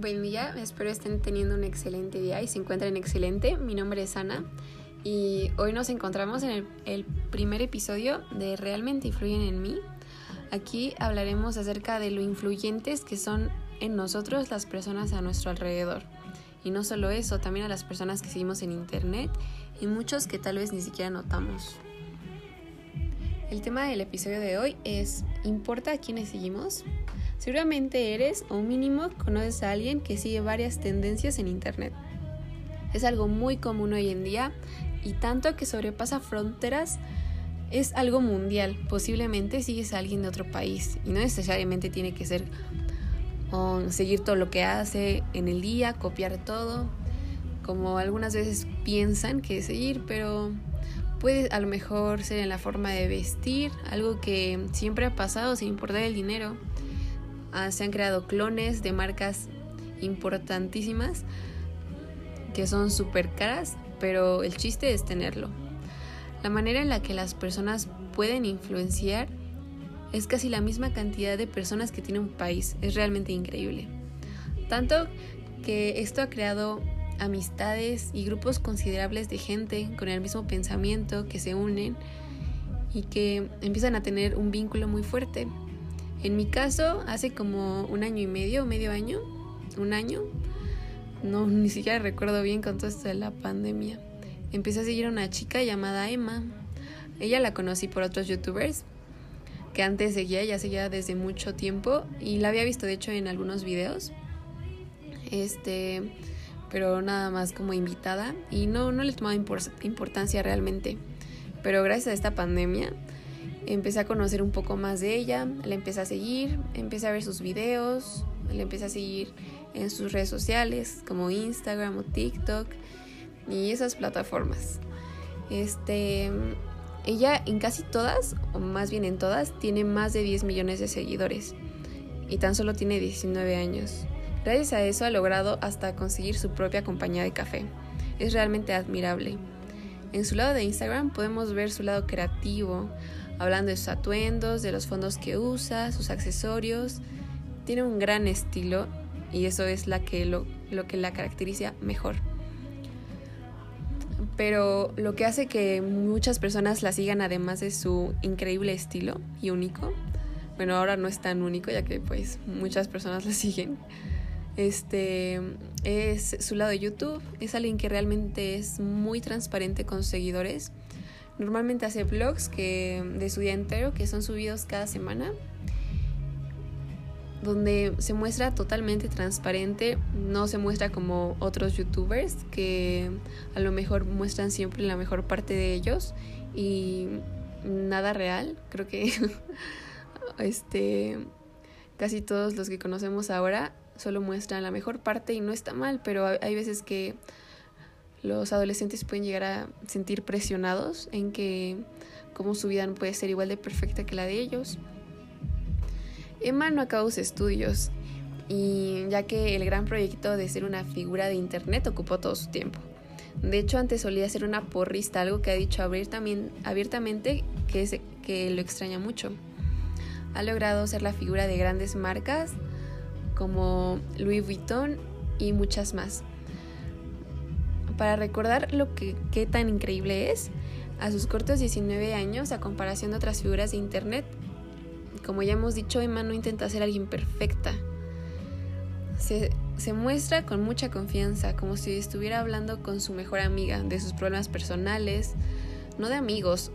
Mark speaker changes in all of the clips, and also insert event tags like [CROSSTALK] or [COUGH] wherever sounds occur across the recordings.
Speaker 1: Buen día, espero estén teniendo un excelente día y se encuentren excelente. Mi nombre es Ana y hoy nos encontramos en el, primer episodio de Realmente Influyen en mí. Aquí hablaremos acerca de lo influyentes que son en nosotros las personas a nuestro alrededor. Y no solo eso, también a las personas que seguimos en internet y muchos que tal vez ni siquiera notamos. El tema del episodio de hoy es ¿Importa a quiénes seguimos? Seguramente eres o mínimo conoces a alguien que sigue varias tendencias en Internet. Es algo muy común hoy en día y tanto que sobrepasa fronteras es algo mundial. Posiblemente sigues a alguien de otro país y no necesariamente tiene que ser seguir todo lo que hace en el día, copiar todo, como algunas veces piensan que seguir, pero puede a lo mejor ser en la forma de vestir, algo que siempre ha pasado sin importar el dinero. Ah, se han creado clones de marcas importantísimas que son súper caras, pero el chiste es tenerlo. La manera en la que las personas pueden influenciar es casi la misma cantidad de personas que tiene un país. Es realmente increíble. Tanto que esto ha creado amistades y grupos considerables de gente con el mismo pensamiento que se unen y que empiezan a tener un vínculo muy fuerte. En mi caso, hace como un año y medio, medio año, un año, no, [LAUGHS] ni siquiera recuerdo bien con todo esto la pandemia. Empecé a seguir a una chica llamada Emma. Ella la conocí por otros youtubers que antes seguía, ya seguía desde mucho tiempo y la había visto de hecho en algunos videos. Este, pero nada más como invitada y no, no le tomaba importancia realmente. Pero gracias a esta pandemia empecé a conocer un poco más de ella, la empecé a seguir, empecé a ver sus videos, la empecé a seguir en sus redes sociales como Instagram o TikTok y esas plataformas. Este, ella en casi todas, o más bien en todas, tiene más de 10 millones de seguidores y tan solo tiene 19 años. Gracias a eso ha logrado hasta conseguir su propia compañía de café. Es realmente admirable. En su lado de Instagram podemos ver su lado creativo, hablando de sus atuendos, de los fondos que usa, sus accesorios. Tiene un gran estilo y eso es la que lo, lo que la caracteriza mejor. Pero lo que hace que muchas personas la sigan además de su increíble estilo y único, bueno, ahora no es tan único ya que pues muchas personas la siguen. Este es su lado de YouTube, es alguien que realmente es muy transparente con seguidores Normalmente hace vlogs que, de su día entero que son subidos cada semana, donde se muestra totalmente transparente, no se muestra como otros youtubers que a lo mejor muestran siempre la mejor parte de ellos y nada real. Creo que [LAUGHS] este casi todos los que conocemos ahora solo muestran la mejor parte y no está mal, pero hay veces que los adolescentes pueden llegar a sentir presionados en que como su vida no puede ser igual de perfecta que la de ellos. Emma no acabó sus estudios y ya que el gran proyecto de ser una figura de internet ocupó todo su tiempo. De hecho, antes solía ser una porrista, algo que ha dicho abiertamente que, es, que lo extraña mucho. Ha logrado ser la figura de grandes marcas como Louis Vuitton y muchas más para recordar lo que qué tan increíble es a sus cortos 19 años a comparación de otras figuras de internet. Como ya hemos dicho, Emma no intenta ser alguien perfecta. Se, muestra con mucha confianza, como si estuviera hablando con su mejor amiga de sus problemas personales, no de amigos,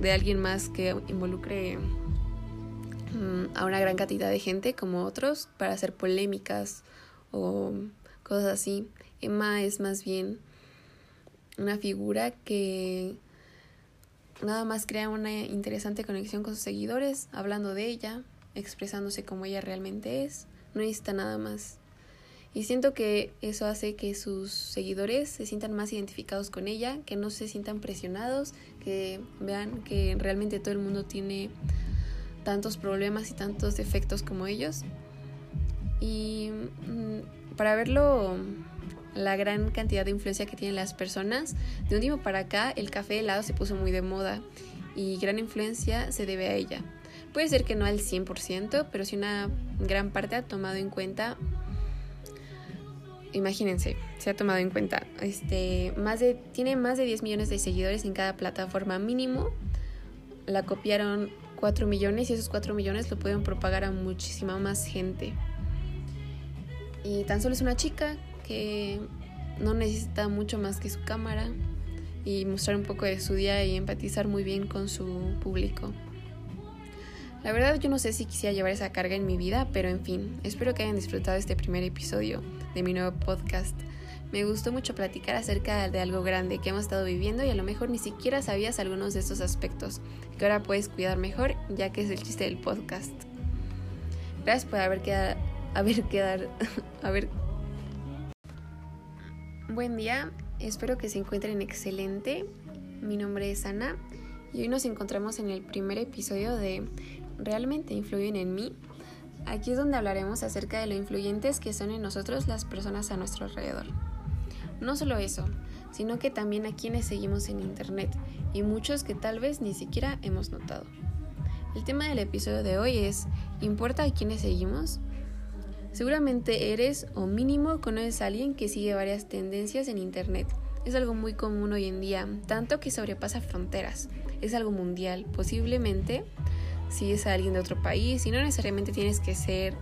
Speaker 1: de alguien más que involucre mm, a una gran cantidad de gente como otros para hacer polémicas o cosas así. Emma es más bien una figura que nada más crea una interesante conexión con sus seguidores, hablando de ella, expresándose como ella realmente es, no necesita nada más. Y siento que eso hace que sus seguidores se sientan más identificados con ella, que no se sientan presionados, que vean que realmente todo el mundo tiene tantos problemas y tantos defectos como ellos. Y mm, para verlo la gran cantidad de influencia que tienen las personas. De un tiempo para acá, el café helado se puso muy de moda y gran influencia se debe a ella. Puede ser que no al 100%, pero sí una gran parte ha tomado en cuenta imagínense, se ha tomado en cuenta, este, más de, tiene más de 10 millones de seguidores en cada plataforma mínimo. La copiaron 4 millones y esos 4 millones lo pueden propagar a muchísima más gente. Y tan solo es una chica que no necesita mucho más que su cámara y mostrar un poco de su día y empatizar muy bien con su público. La verdad yo no sé si quisiera llevar esa carga en mi vida, pero en fin, espero que hayan disfrutado este primer episodio de mi nuevo podcast. Me gustó mucho platicar acerca de algo grande que hemos estado viviendo y a lo mejor ni siquiera sabías algunos de estos aspectos, que ahora puedes cuidar mejor ya que es el chiste del podcast. Gracias por haber quedado... Haber quedar... [LAUGHS] haber... Buen día, espero que se encuentren excelente. Mi nombre es Ana y hoy nos encontramos en el primer episodio de realmente influyen en mí, aquí es donde hablaremos acerca de lo influyentes que son en nosotros las personas a nuestro alrededor. No solo eso, sino que también a quienes seguimos en Internet y muchos que tal vez ni siquiera hemos notado. El tema del episodio de hoy es, ¿importa a quienes seguimos? Seguramente eres o mínimo conoces a alguien que sigue varias tendencias en Internet. Es algo muy común hoy en día, tanto que sobrepasa fronteras. Es algo mundial, posiblemente si es alguien de otro país y no necesariamente tienes que ser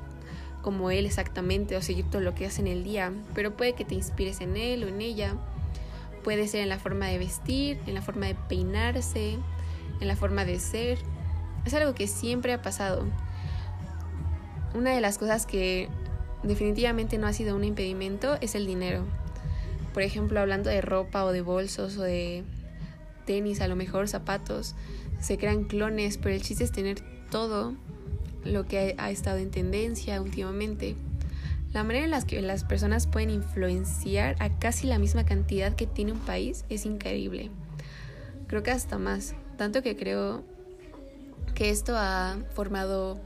Speaker 1: como él exactamente o seguir todo lo que hace en el día, pero puede que te inspires en él o en ella. Puede ser en la forma de vestir, en la forma de peinarse, en la forma de ser. Es algo que siempre ha pasado. Una de las cosas que definitivamente no ha sido un impedimento es el dinero. Por ejemplo, hablando de ropa o de bolsos o de tenis, a lo mejor zapatos se crean clones, pero el chiste es tener todo lo que ha estado en tendencia últimamente. La manera en la que las personas pueden influenciar a casi la misma cantidad que tiene un país es increíble. Creo que hasta más. Tanto que creo que esto ha formado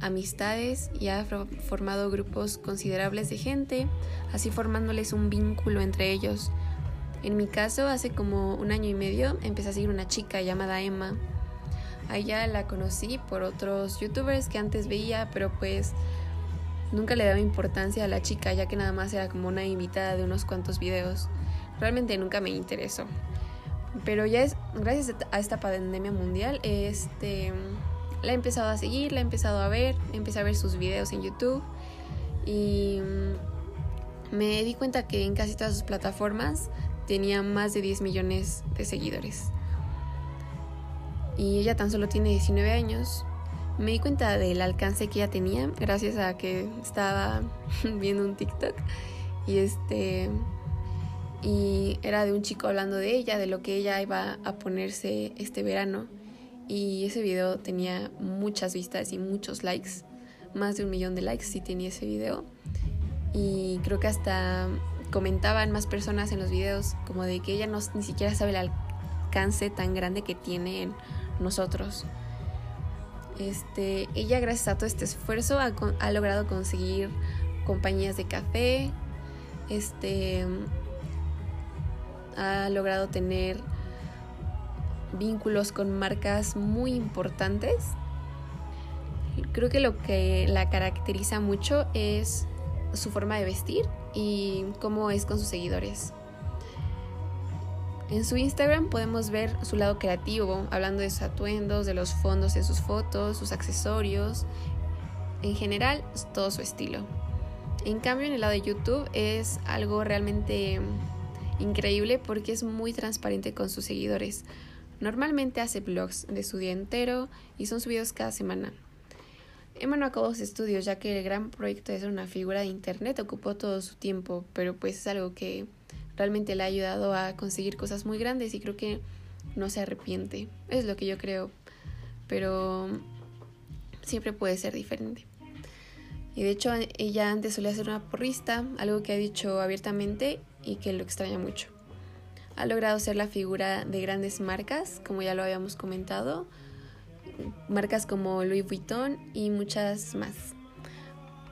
Speaker 1: amistades y ha formado grupos considerables de gente, así formándoles un vínculo entre ellos. En mi caso, hace como un año y medio empecé a seguir una chica llamada Emma a ella la conocí por otros youtubers que antes veía, pero pues nunca le daba importancia a la chica, ya que nada más era como una invitada de unos cuantos videos. Realmente nunca me interesó. Pero ya es, gracias a esta pandemia mundial, este, la he empezado a seguir, la he empezado a ver, empecé a ver sus videos en YouTube y me di cuenta que en casi todas sus plataformas tenía más de 10 millones de seguidores y ella tan solo tiene 19 años. Me di cuenta del alcance que ella tenía gracias a que estaba [LAUGHS] viendo un TikTok y este y era de un chico hablando de ella, de lo que ella iba a ponerse este verano y ese video tenía muchas vistas y muchos likes, más de un millón de likes si tenía ese video y creo que hasta comentaban más personas en los videos como de que ella no ni siquiera sabe el alcance tan grande que tiene en nosotros. Este, ella gracias a todo este esfuerzo ha, logrado conseguir compañías de café, este, ha logrado tener vínculos con marcas muy importantes. Creo que lo que la caracteriza mucho es su forma de vestir y cómo es con sus seguidores. En su Instagram podemos ver su lado creativo, hablando de sus atuendos, de los fondos de sus fotos, sus accesorios, en general todo su estilo. En cambio en el lado de YouTube es algo realmente increíble porque es muy transparente con sus seguidores. Normalmente hace vlogs de su día entero y son subidos cada semana. Emma no acabó sus estudios ya que el gran proyecto de ser una figura de internet ocupó todo su tiempo, pero pues es algo que realmente le ha ayudado a conseguir cosas muy grandes y creo que no se arrepiente. Es lo que yo creo, pero siempre puede ser diferente. Y de hecho ella antes solía ser una porrista, algo que ha dicho abiertamente y que lo extraña mucho. Ha logrado ser la figura de grandes marcas, como ya lo habíamos comentado, marcas como Louis Vuitton y muchas más.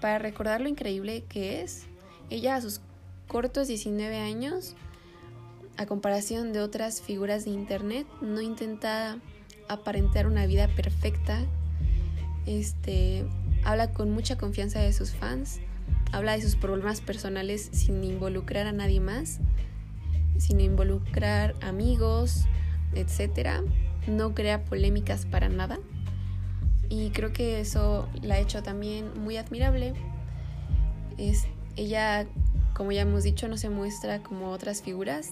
Speaker 1: Para recordar lo increíble que es, ella a sus cortos 19 años, a comparación de otras figuras de internet, no intenta aparentar una vida perfecta. Este habla con mucha confianza de sus fans, habla de sus problemas personales sin involucrar a nadie más, sin involucrar amigos, etc. No crea polémicas para nada. Y creo que eso la ha hecho también muy admirable. Es, ella, como ya hemos dicho, no se muestra como otras figuras,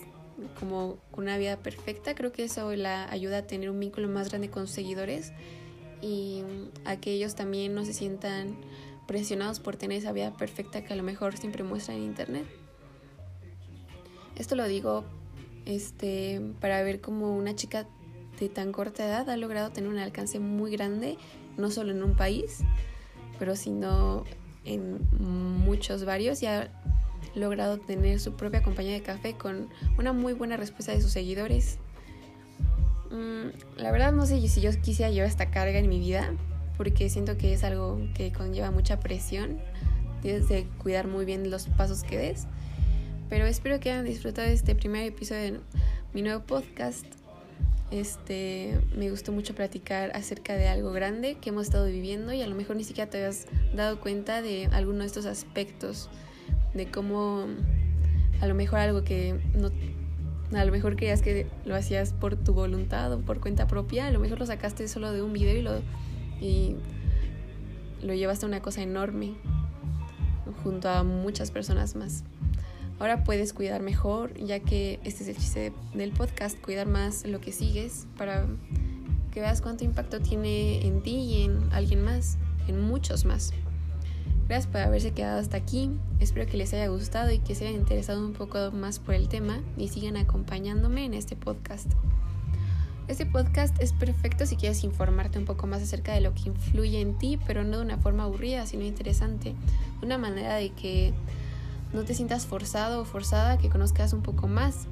Speaker 1: como una vida perfecta. Creo que eso la ayuda a tener un vínculo más grande con sus seguidores y a que ellos también no se sientan presionados por tener esa vida perfecta que a lo mejor siempre muestran en internet. Esto lo digo este, para ver cómo una chica de tan corta edad ha logrado tener un alcance muy grande, no solo en un país, pero sino en muchos varios y ha logrado tener su propia compañía de café con una muy buena respuesta de sus seguidores. Mm, la verdad no sé si yo quisiera llevar esta carga en mi vida, porque siento que es algo que conlleva mucha presión. Tienes de cuidar muy bien los pasos que des. Pero espero que hayan disfrutado de este primer episodio de mi nuevo podcast. Este, me gustó mucho platicar acerca de algo grande que hemos estado viviendo y a lo mejor ni siquiera te habías dado cuenta de alguno de estos aspectos, de cómo a lo mejor algo que no a lo mejor creías que lo hacías por tu voluntad o por cuenta propia, a lo mejor lo sacaste solo de un video y lo y lo llevaste a una cosa enorme junto a muchas personas más. Ahora puedes cuidar mejor, ya que este es el chiste del podcast, cuidar más lo que sigues para que veas cuánto impacto tiene en ti y en alguien más, en muchos más. Gracias por haberse quedado hasta aquí. Espero que les haya gustado y que se hayan interesado un poco más por el tema y sigan acompañándome en este podcast. Este podcast es perfecto si quieres informarte un poco más acerca de lo que influye en ti, pero no de una forma aburrida, sino interesante. Una manera de que no te sientas forzado o forzada, que conozcas un poco más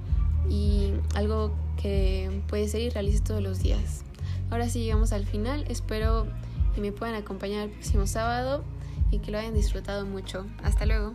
Speaker 1: y algo que puedes ser y realices todos los días. Ahora sí llegamos al final, espero que me puedan acompañar el próximo sábado y que lo hayan disfrutado mucho. Hasta luego.